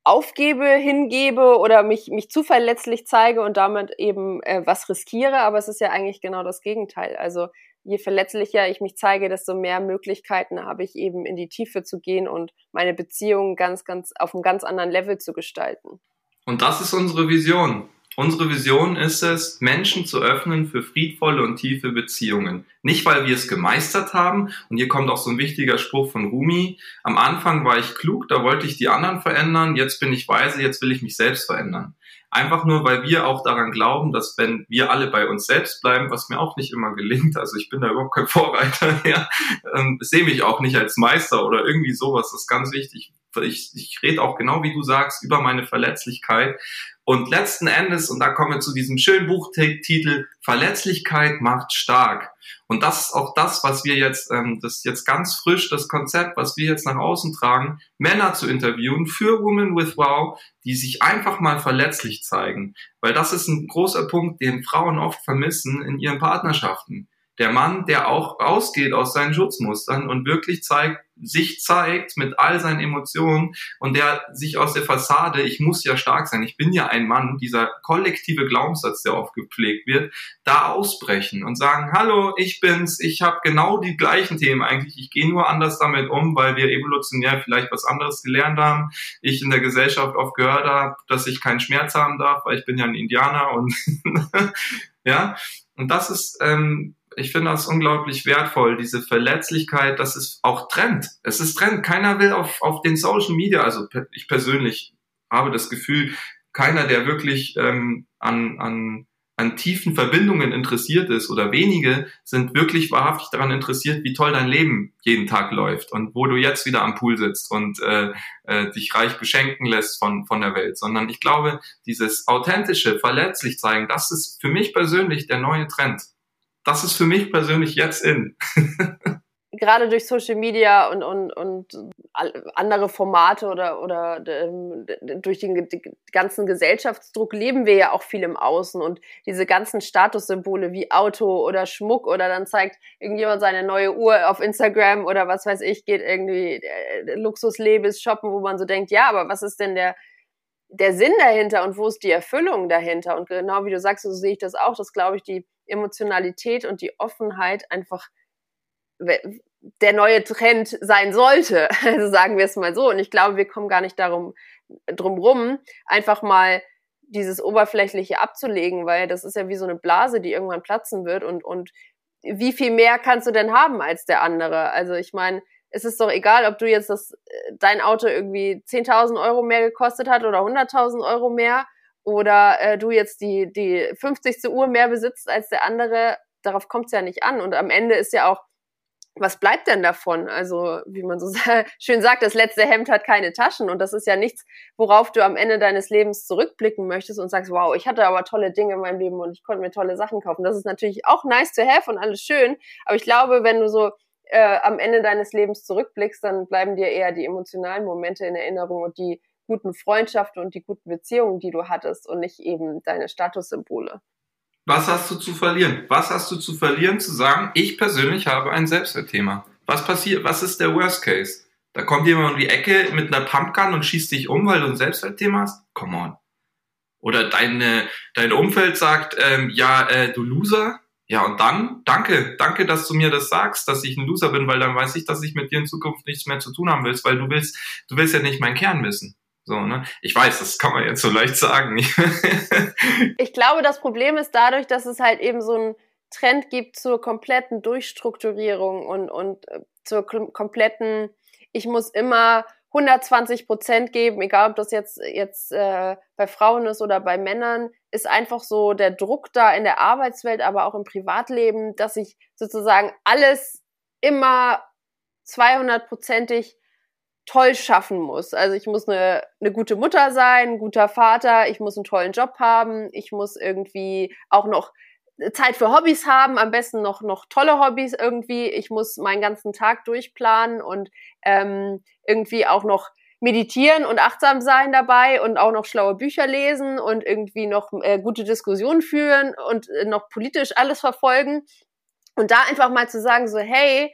aufgebe, hingebe oder mich, mich zu verletzlich zeige und damit eben äh, was riskiere. Aber es ist ja eigentlich genau das Gegenteil. Also je verletzlicher ich mich zeige, desto mehr Möglichkeiten habe ich eben in die Tiefe zu gehen und meine Beziehungen ganz, ganz auf einem ganz anderen Level zu gestalten. Und das ist unsere Vision. Unsere Vision ist es, Menschen zu öffnen für friedvolle und tiefe Beziehungen. Nicht, weil wir es gemeistert haben. Und hier kommt auch so ein wichtiger Spruch von Rumi. Am Anfang war ich klug, da wollte ich die anderen verändern. Jetzt bin ich weise, jetzt will ich mich selbst verändern. Einfach nur, weil wir auch daran glauben, dass wenn wir alle bei uns selbst bleiben, was mir auch nicht immer gelingt, also ich bin da überhaupt kein Vorreiter, (laughs) ja, ähm, sehe mich auch nicht als Meister oder irgendwie sowas, das ist ganz wichtig. Ich, ich rede auch genau wie du sagst über meine Verletzlichkeit und letzten Endes, und da kommen wir zu diesem schönen Buchtitel, Verletzlichkeit macht stark. Und das ist auch das, was wir jetzt, ähm, das ist jetzt ganz frisch, das Konzept, was wir jetzt nach außen tragen, Männer zu interviewen für Women with Wow, die sich einfach mal verletzlich zeigen. Weil das ist ein großer Punkt, den Frauen oft vermissen in ihren Partnerschaften der Mann, der auch rausgeht aus seinen Schutzmustern und wirklich zeigt, sich zeigt mit all seinen Emotionen und der sich aus der Fassade, ich muss ja stark sein, ich bin ja ein Mann, dieser kollektive Glaubenssatz, der oft gepflegt wird, da ausbrechen und sagen, hallo, ich bin's, ich habe genau die gleichen Themen eigentlich, ich gehe nur anders damit um, weil wir evolutionär vielleicht was anderes gelernt haben, ich in der Gesellschaft oft gehört habe, dass ich keinen Schmerz haben darf, weil ich bin ja ein Indianer und (laughs) ja, und das ist ähm, ich finde das unglaublich wertvoll, diese Verletzlichkeit, das ist auch Trend. Es ist Trend. Keiner will auf, auf den Social Media, also ich persönlich habe das Gefühl, keiner, der wirklich ähm, an, an, an tiefen Verbindungen interessiert ist oder wenige sind wirklich wahrhaftig daran interessiert, wie toll dein Leben jeden Tag läuft und wo du jetzt wieder am Pool sitzt und äh, äh, dich reich beschenken lässt von, von der Welt, sondern ich glaube, dieses authentische, verletzlich zeigen, das ist für mich persönlich der neue Trend das ist für mich persönlich jetzt in. gerade durch Social Media und, und, und andere Formate oder, oder ähm, durch den, ganzen Gesellschaftsdruck leben wir ja auch viel im Außen und diese ganzen Statussymbole wie Auto oder Schmuck oder dann zeigt irgendjemand seine neue Uhr auf Instagram oder was weiß ich, geht irgendwie äh, Luxuslebens shoppen, wo man so denkt, ja, aber was ist denn der, der Sinn dahinter und wo ist die Erfüllung dahinter? Und genau wie du sagst, so sehe ich das auch, dass glaube ich die Emotionalität und die Offenheit einfach der neue Trend sein sollte. (laughs) Also sagen wir es mal so. Und ich glaube, wir kommen gar nicht darum drum rum, einfach mal dieses Oberflächliche abzulegen, weil das ist ja wie so eine Blase, die irgendwann platzen wird. Und, und wie viel mehr kannst du denn haben als der andere? Also ich meine, es ist doch egal, ob du jetzt das, dein Auto irgendwie 10.000 Euro mehr gekostet hat oder 100.000 Euro mehr oder äh, du jetzt die, die 50. Uhr mehr besitzt als der andere. Darauf kommt es ja nicht an. Und am Ende ist ja auch was bleibt denn davon? Also, wie man so (laughs) schön sagt, das letzte Hemd hat keine Taschen und das ist ja nichts, worauf du am Ende deines Lebens zurückblicken möchtest und sagst, wow, ich hatte aber tolle Dinge in meinem Leben und ich konnte mir tolle Sachen kaufen. Das ist natürlich auch nice to have und alles schön, aber ich glaube, wenn du so äh, am Ende deines Lebens zurückblickst, dann bleiben dir eher die emotionalen Momente in Erinnerung und die guten Freundschaften und die guten Beziehungen, die du hattest und nicht eben deine Statussymbole. Was hast du zu verlieren? Was hast du zu verlieren, zu sagen, ich persönlich habe ein Selbstwertthema? Was passiert? Was ist der Worst Case? Da kommt jemand um die Ecke mit einer Pumpgun und schießt dich um, weil du ein Selbstwertthema hast? Come on. Oder deine, dein Umfeld sagt, ähm, ja, äh, du Loser. Ja, und dann, danke, danke, dass du mir das sagst, dass ich ein Loser bin, weil dann weiß ich, dass ich mit dir in Zukunft nichts mehr zu tun haben willst, weil du willst, du willst ja nicht meinen Kern wissen. So, ne? Ich weiß, das kann man jetzt so leicht sagen. (laughs) ich glaube, das Problem ist dadurch, dass es halt eben so einen Trend gibt zur kompletten Durchstrukturierung und, und äh, zur kompletten, ich muss immer 120 Prozent geben, egal ob das jetzt, jetzt äh, bei Frauen ist oder bei Männern, ist einfach so der Druck da in der Arbeitswelt, aber auch im Privatleben, dass ich sozusagen alles immer 200-prozentig toll schaffen muss. Also ich muss eine, eine gute Mutter sein, ein guter Vater, ich muss einen tollen Job haben, ich muss irgendwie auch noch Zeit für Hobbys haben, am besten noch, noch tolle Hobbys irgendwie. Ich muss meinen ganzen Tag durchplanen und ähm, irgendwie auch noch meditieren und achtsam sein dabei und auch noch schlaue Bücher lesen und irgendwie noch äh, gute Diskussionen führen und äh, noch politisch alles verfolgen. Und da einfach mal zu sagen, so, hey,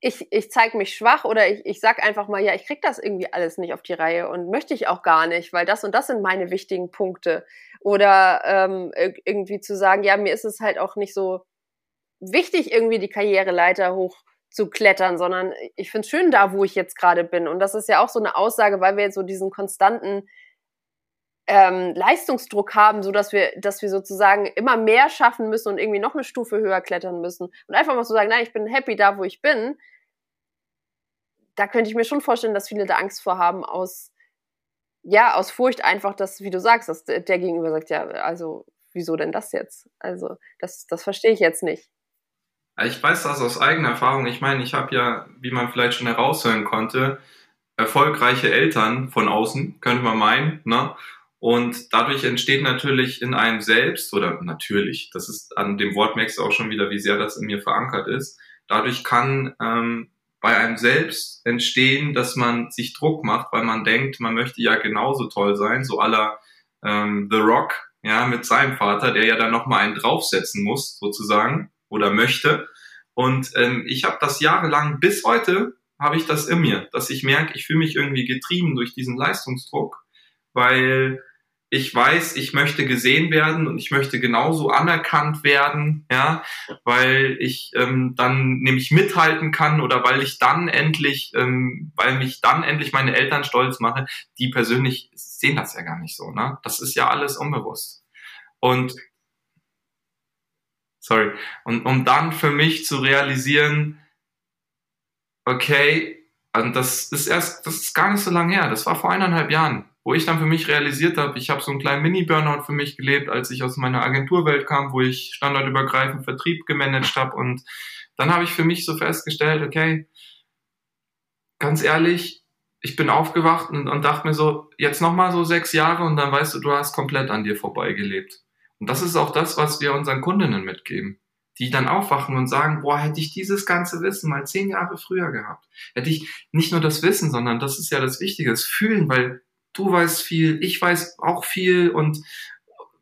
ich, ich zeige mich schwach oder ich, ich sag einfach mal, ja, ich krieg das irgendwie alles nicht auf die Reihe und möchte ich auch gar nicht, weil das und das sind meine wichtigen Punkte. Oder ähm, irgendwie zu sagen, ja, mir ist es halt auch nicht so wichtig, irgendwie die Karriereleiter hoch zu klettern, sondern ich finde es schön da, wo ich jetzt gerade bin. Und das ist ja auch so eine Aussage, weil wir jetzt so diesen konstanten ähm, Leistungsdruck haben, so dass wir, dass wir sozusagen immer mehr schaffen müssen und irgendwie noch eine Stufe höher klettern müssen und einfach mal so sagen, nein, ich bin happy da, wo ich bin. Da könnte ich mir schon vorstellen, dass viele da Angst vor haben aus, ja, aus Furcht einfach, dass, wie du sagst, dass der Gegenüber sagt, ja, also, wieso denn das jetzt? Also, das, das verstehe ich jetzt nicht. Ich weiß das aus eigener Erfahrung. Ich meine, ich habe ja, wie man vielleicht schon heraushören konnte, erfolgreiche Eltern von außen, könnte man meinen, ne? Und dadurch entsteht natürlich in einem selbst, oder natürlich, das ist an dem Wort merkst du auch schon wieder, wie sehr das in mir verankert ist. Dadurch kann ähm, bei einem selbst entstehen, dass man sich Druck macht, weil man denkt, man möchte ja genauso toll sein, so aller ähm, The Rock, ja, mit seinem Vater, der ja dann nochmal einen draufsetzen muss, sozusagen, oder möchte. Und ähm, ich habe das jahrelang, bis heute habe ich das in mir, dass ich merke, ich fühle mich irgendwie getrieben durch diesen Leistungsdruck, weil ich weiß, ich möchte gesehen werden und ich möchte genauso anerkannt werden, ja, weil ich ähm, dann nämlich mithalten kann oder weil ich dann endlich, ähm, weil mich dann endlich meine Eltern stolz mache, die persönlich sehen das ja gar nicht so, ne? Das ist ja alles unbewusst. Und sorry, und um dann für mich zu realisieren, okay, und das ist erst, das ist gar nicht so lange her, das war vor eineinhalb Jahren wo ich dann für mich realisiert habe, ich habe so einen kleinen Mini-Burnout für mich gelebt, als ich aus meiner Agenturwelt kam, wo ich standardübergreifend Vertrieb gemanagt habe. Und dann habe ich für mich so festgestellt, okay, ganz ehrlich, ich bin aufgewacht und, und dachte mir so, jetzt nochmal so sechs Jahre und dann weißt du, du hast komplett an dir vorbeigelebt. Und das ist auch das, was wir unseren Kundinnen mitgeben. die dann aufwachen und sagen, boah, hätte ich dieses ganze Wissen mal zehn Jahre früher gehabt. Hätte ich nicht nur das Wissen, sondern das ist ja das Wichtige, das Fühlen, weil du weißt viel, ich weiß auch viel und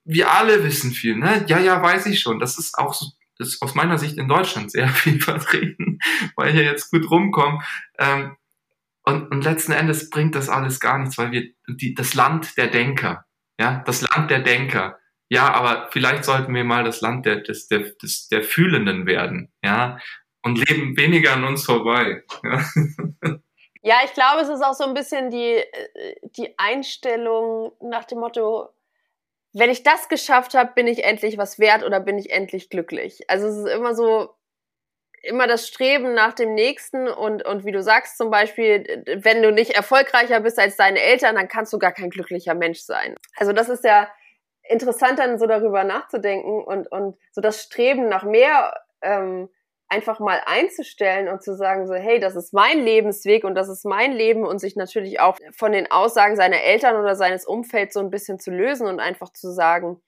wir alle wissen viel, ne? Ja, ja, weiß ich schon. Das ist auch so, ist aus meiner Sicht in Deutschland sehr (laughs) viel vertreten, weil ich ja jetzt gut rumkomme. Ähm, und, und letzten Endes bringt das alles gar nichts, weil wir die, das Land der Denker, ja, das Land der Denker. Ja, aber vielleicht sollten wir mal das Land der, des, der, des, der Fühlenden werden, ja, und leben weniger an uns vorbei. Ja. (laughs) ja, ich glaube, es ist auch so ein bisschen die, die Einstellung nach dem Motto, wenn ich das geschafft habe, bin ich endlich was wert oder bin ich endlich glücklich. Also es ist immer so, immer das Streben nach dem Nächsten und, und wie du sagst zum Beispiel, wenn du nicht erfolgreicher bist als deine Eltern, dann kannst du gar kein glücklicher Mensch sein. Also das ist ja interessant dann so darüber nachzudenken und, und so das Streben nach mehr ähm, einfach mal einzustellen und zu sagen so, hey, das ist mein Lebensweg und das ist mein Leben und sich natürlich auch von den Aussagen seiner Eltern oder seines Umfelds so ein bisschen zu lösen und einfach zu sagen,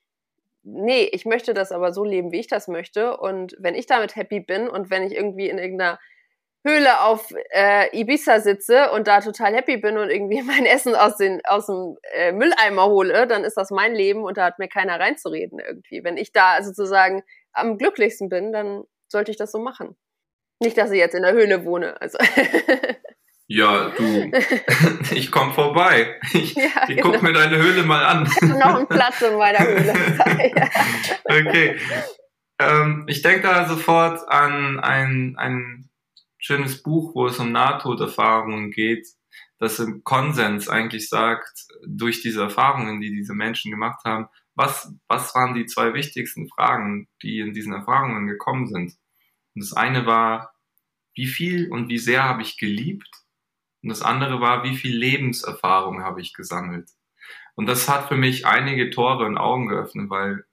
nee, ich möchte das aber so leben, wie ich das möchte. Und wenn ich damit happy bin und wenn ich irgendwie in irgendeiner Höhle auf äh, Ibiza sitze und da total happy bin und irgendwie (laughs) mein Essen aus, den, aus dem äh, Mülleimer hole, dann ist das mein Leben und da hat mir keiner reinzureden irgendwie. Wenn ich da sozusagen am glücklichsten bin, dann sollte ich das so machen. Nicht, dass ich jetzt in der Höhle wohne. Also. (laughs) Ja, du, (laughs) ich komm vorbei. Ich, ja, ich genau. guck mir deine Höhle mal an. Noch ein (laughs) Platz in meiner Höhle. okay. Ähm, ich denke da sofort an ein, ein schönes Buch, wo es um Nahtoderfahrungen geht, das im Konsens eigentlich sagt, durch diese Erfahrungen, die diese Menschen gemacht haben, was, was waren die zwei wichtigsten Fragen, die in diesen Erfahrungen gekommen sind? Und das eine war, wie viel und wie sehr habe ich geliebt? Und das andere war, wie viel Lebenserfahrung habe ich gesammelt? Und das hat für mich einige Tore und Augen geöffnet, weil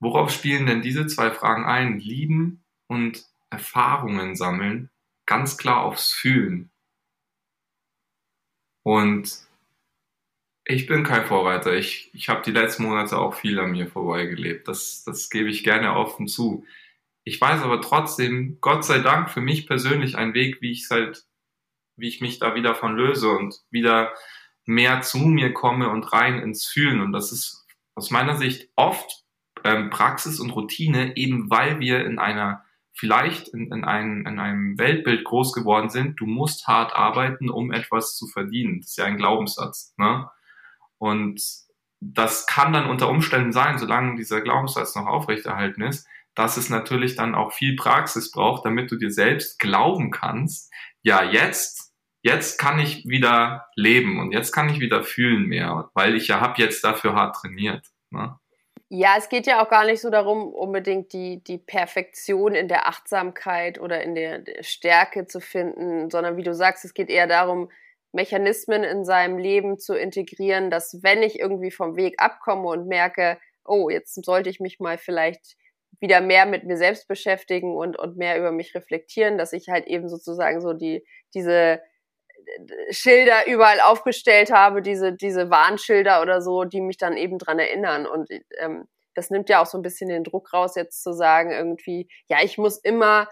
worauf spielen denn diese zwei Fragen ein? Lieben und Erfahrungen sammeln, ganz klar aufs Fühlen. Und ich bin kein Vorreiter. Ich, ich habe die letzten Monate auch viel an mir vorbeigelebt. Das, das gebe ich gerne offen zu. Ich weiß aber trotzdem, Gott sei Dank, für mich persönlich ein Weg, wie ich halt wie ich mich da wieder von löse und wieder mehr zu mir komme und rein ins Fühlen. Und das ist aus meiner Sicht oft ähm, Praxis und Routine, eben weil wir in einer, vielleicht in, in, einem, in einem Weltbild groß geworden sind, du musst hart arbeiten, um etwas zu verdienen. Das ist ja ein Glaubenssatz. Ne? Und das kann dann unter Umständen sein, solange dieser Glaubenssatz noch aufrechterhalten ist, dass es natürlich dann auch viel Praxis braucht, damit du dir selbst glauben kannst, ja, jetzt, jetzt kann ich wieder leben und jetzt kann ich wieder fühlen mehr, weil ich ja habe jetzt dafür hart trainiert. Ne? Ja, es geht ja auch gar nicht so darum, unbedingt die, die Perfektion in der Achtsamkeit oder in der, der Stärke zu finden, sondern wie du sagst, es geht eher darum, Mechanismen in seinem Leben zu integrieren, dass wenn ich irgendwie vom Weg abkomme und merke, oh, jetzt sollte ich mich mal vielleicht wieder mehr mit mir selbst beschäftigen und, und mehr über mich reflektieren, dass ich halt eben sozusagen so die, diese Schilder überall aufgestellt habe, diese, diese Warnschilder oder so, die mich dann eben dran erinnern. Und ähm, das nimmt ja auch so ein bisschen den Druck raus, jetzt zu sagen, irgendwie, ja, ich muss immer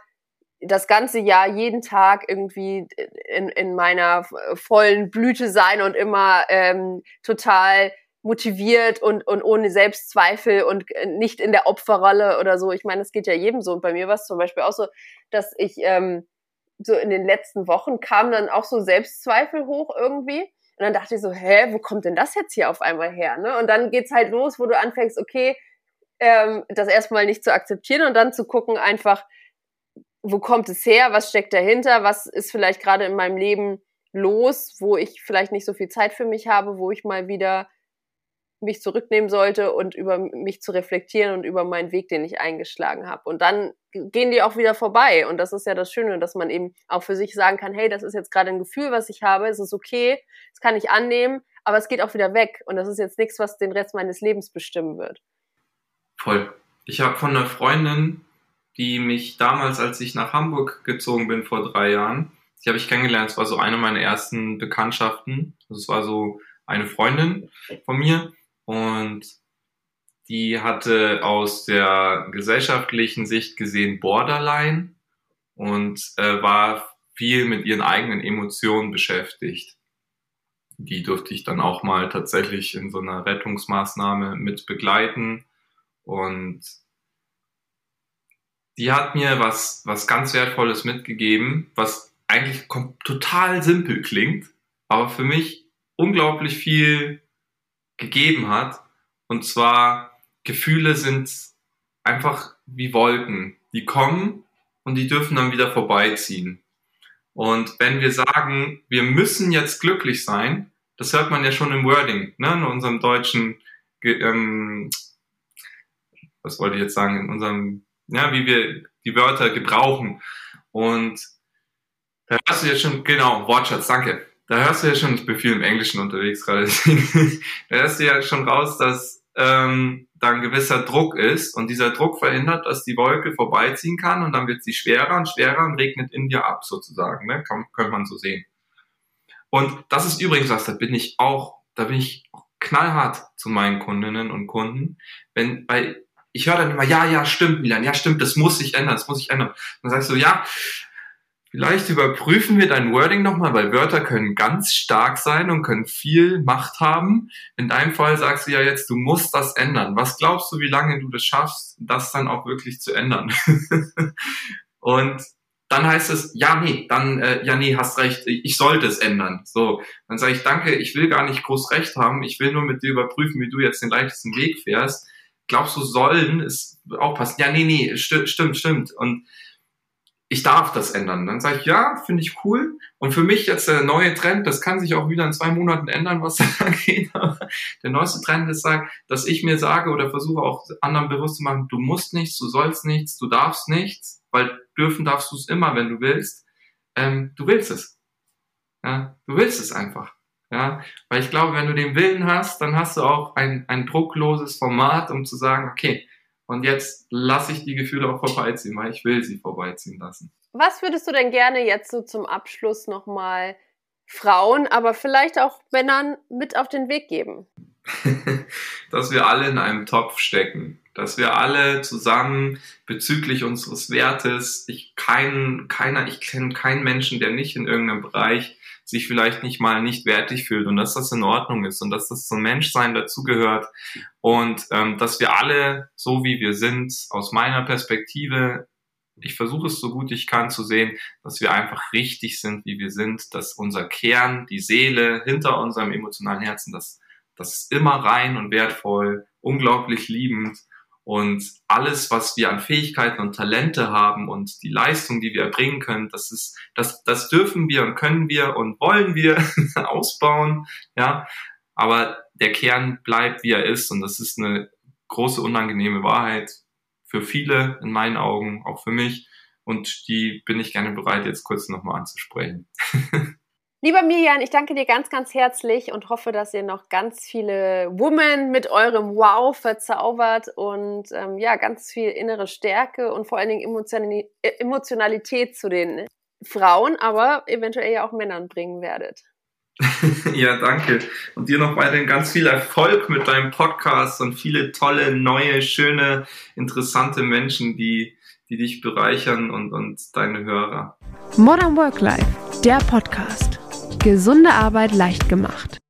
das ganze Jahr jeden Tag irgendwie in, in meiner vollen Blüte sein und immer ähm, total motiviert und, und ohne Selbstzweifel und nicht in der Opferrolle oder so. Ich meine, es geht ja jedem so. Und bei mir war es zum Beispiel auch so, dass ich ähm, so in den letzten Wochen kam dann auch so Selbstzweifel hoch irgendwie. Und dann dachte ich so, hä, wo kommt denn das jetzt hier auf einmal her? Ne? Und dann geht's halt los, wo du anfängst, okay, ähm, das erstmal nicht zu akzeptieren und dann zu gucken einfach, wo kommt es her, was steckt dahinter, was ist vielleicht gerade in meinem Leben los, wo ich vielleicht nicht so viel Zeit für mich habe, wo ich mal wieder mich zurücknehmen sollte und über mich zu reflektieren und über meinen Weg, den ich eingeschlagen habe. Und dann gehen die auch wieder vorbei. Und das ist ja das Schöne, dass man eben auch für sich sagen kann, hey, das ist jetzt gerade ein Gefühl, was ich habe, es ist okay, das kann ich annehmen, aber es geht auch wieder weg. Und das ist jetzt nichts, was den Rest meines Lebens bestimmen wird. Voll. Ich habe von einer Freundin, die mich damals, als ich nach Hamburg gezogen bin vor drei Jahren, die habe ich kennengelernt. Es war so eine meiner ersten Bekanntschaften. Also es war so eine Freundin von mir und die hatte aus der gesellschaftlichen Sicht gesehen Borderline und äh, war viel mit ihren eigenen Emotionen beschäftigt. Die durfte ich dann auch mal tatsächlich in so einer Rettungsmaßnahme mit begleiten und die hat mir was, was ganz Wertvolles mitgegeben, was eigentlich total simpel klingt, aber für mich unglaublich viel gegeben hat. Und zwar, Gefühle sind einfach wie Wolken. Die kommen und die dürfen dann wieder vorbeiziehen. Und wenn wir sagen, wir müssen jetzt glücklich sein, das hört man ja schon im Wording, ne, in unserem deutschen, ähm, was wollte ich jetzt sagen, in unserem, ja, wie wir die Wörter gebrauchen. Und da hörst du ja schon, genau, Wortschatz, danke. Da hörst du ja schon, ich bin viel im Englischen unterwegs gerade, (laughs) da hörst du ja schon raus, dass ähm, da ein gewisser Druck ist und dieser Druck verhindert, dass die Wolke vorbeiziehen kann und dann wird sie schwerer und schwerer und regnet in dir ab sozusagen, ne? Kann, könnte man so sehen. Und das ist übrigens was, da bin ich auch, da bin ich knallhart zu meinen Kundinnen und Kunden, wenn, weil ich höre dann immer, ja, ja, stimmt, Milan, ja, stimmt, das muss sich ändern, das muss sich ändern. Dann sagst du, ja, Vielleicht überprüfen wir dein Wording nochmal, weil Wörter können ganz stark sein und können viel Macht haben. In deinem Fall sagst du ja jetzt, du musst das ändern. Was glaubst du, wie lange du das schaffst, das dann auch wirklich zu ändern? (laughs) und dann heißt es, ja, nee, dann, äh, ja, nee, hast recht, ich sollte es ändern. So, dann sage ich, danke, ich will gar nicht groß recht haben, ich will nur mit dir überprüfen, wie du jetzt den leichtesten Weg fährst. Glaubst du, sollen ist auch passen? Ja, nee, nee, sti stimmt, stimmt. Und ich darf das ändern. Dann sage ich, ja, finde ich cool. Und für mich jetzt der neue Trend, das kann sich auch wieder in zwei Monaten ändern, was (laughs) da geht. Aber der neueste Trend ist, dass ich mir sage oder versuche auch anderen bewusst zu machen, du musst nichts, du sollst nichts, du darfst nichts, weil dürfen darfst du es immer, wenn du willst. Ähm, du willst es. Ja, du willst es einfach. Ja, weil ich glaube, wenn du den Willen hast, dann hast du auch ein, ein druckloses Format, um zu sagen, okay, und jetzt lasse ich die Gefühle auch vorbeiziehen, weil ich will sie vorbeiziehen lassen. Was würdest du denn gerne jetzt so zum Abschluss nochmal Frauen, aber vielleicht auch Männern mit auf den Weg geben? (laughs) dass wir alle in einem Topf stecken, dass wir alle zusammen bezüglich unseres Wertes, ich keinen, keiner, ich kenne keinen Menschen, der nicht in irgendeinem Bereich sich vielleicht nicht mal nicht wertig fühlt und dass das in Ordnung ist und dass das zum Menschsein dazugehört und ähm, dass wir alle, so wie wir sind, aus meiner Perspektive, ich versuche es so gut ich kann zu sehen, dass wir einfach richtig sind, wie wir sind, dass unser Kern, die Seele hinter unserem emotionalen Herzen, das, das ist immer rein und wertvoll, unglaublich liebend und alles, was wir an Fähigkeiten und Talente haben und die Leistung, die wir erbringen können, das ist, das, das dürfen wir und können wir und wollen wir (laughs) ausbauen, ja. Aber der Kern bleibt, wie er ist und das ist eine große unangenehme Wahrheit für viele in meinen Augen, auch für mich. Und die bin ich gerne bereit, jetzt kurz nochmal anzusprechen. (laughs) Lieber Mirjan, ich danke dir ganz, ganz herzlich und hoffe, dass ihr noch ganz viele Women mit eurem Wow verzaubert und ähm, ja, ganz viel innere Stärke und vor allen Dingen äh, Emotionalität zu den Frauen, aber eventuell ja auch Männern bringen werdet. (laughs) ja, danke. Und dir noch weiterhin ganz viel Erfolg mit deinem Podcast und viele tolle, neue, schöne, interessante Menschen, die, die dich bereichern und, und deine Hörer. Modern Work Life, der Podcast. Gesunde Arbeit leicht gemacht.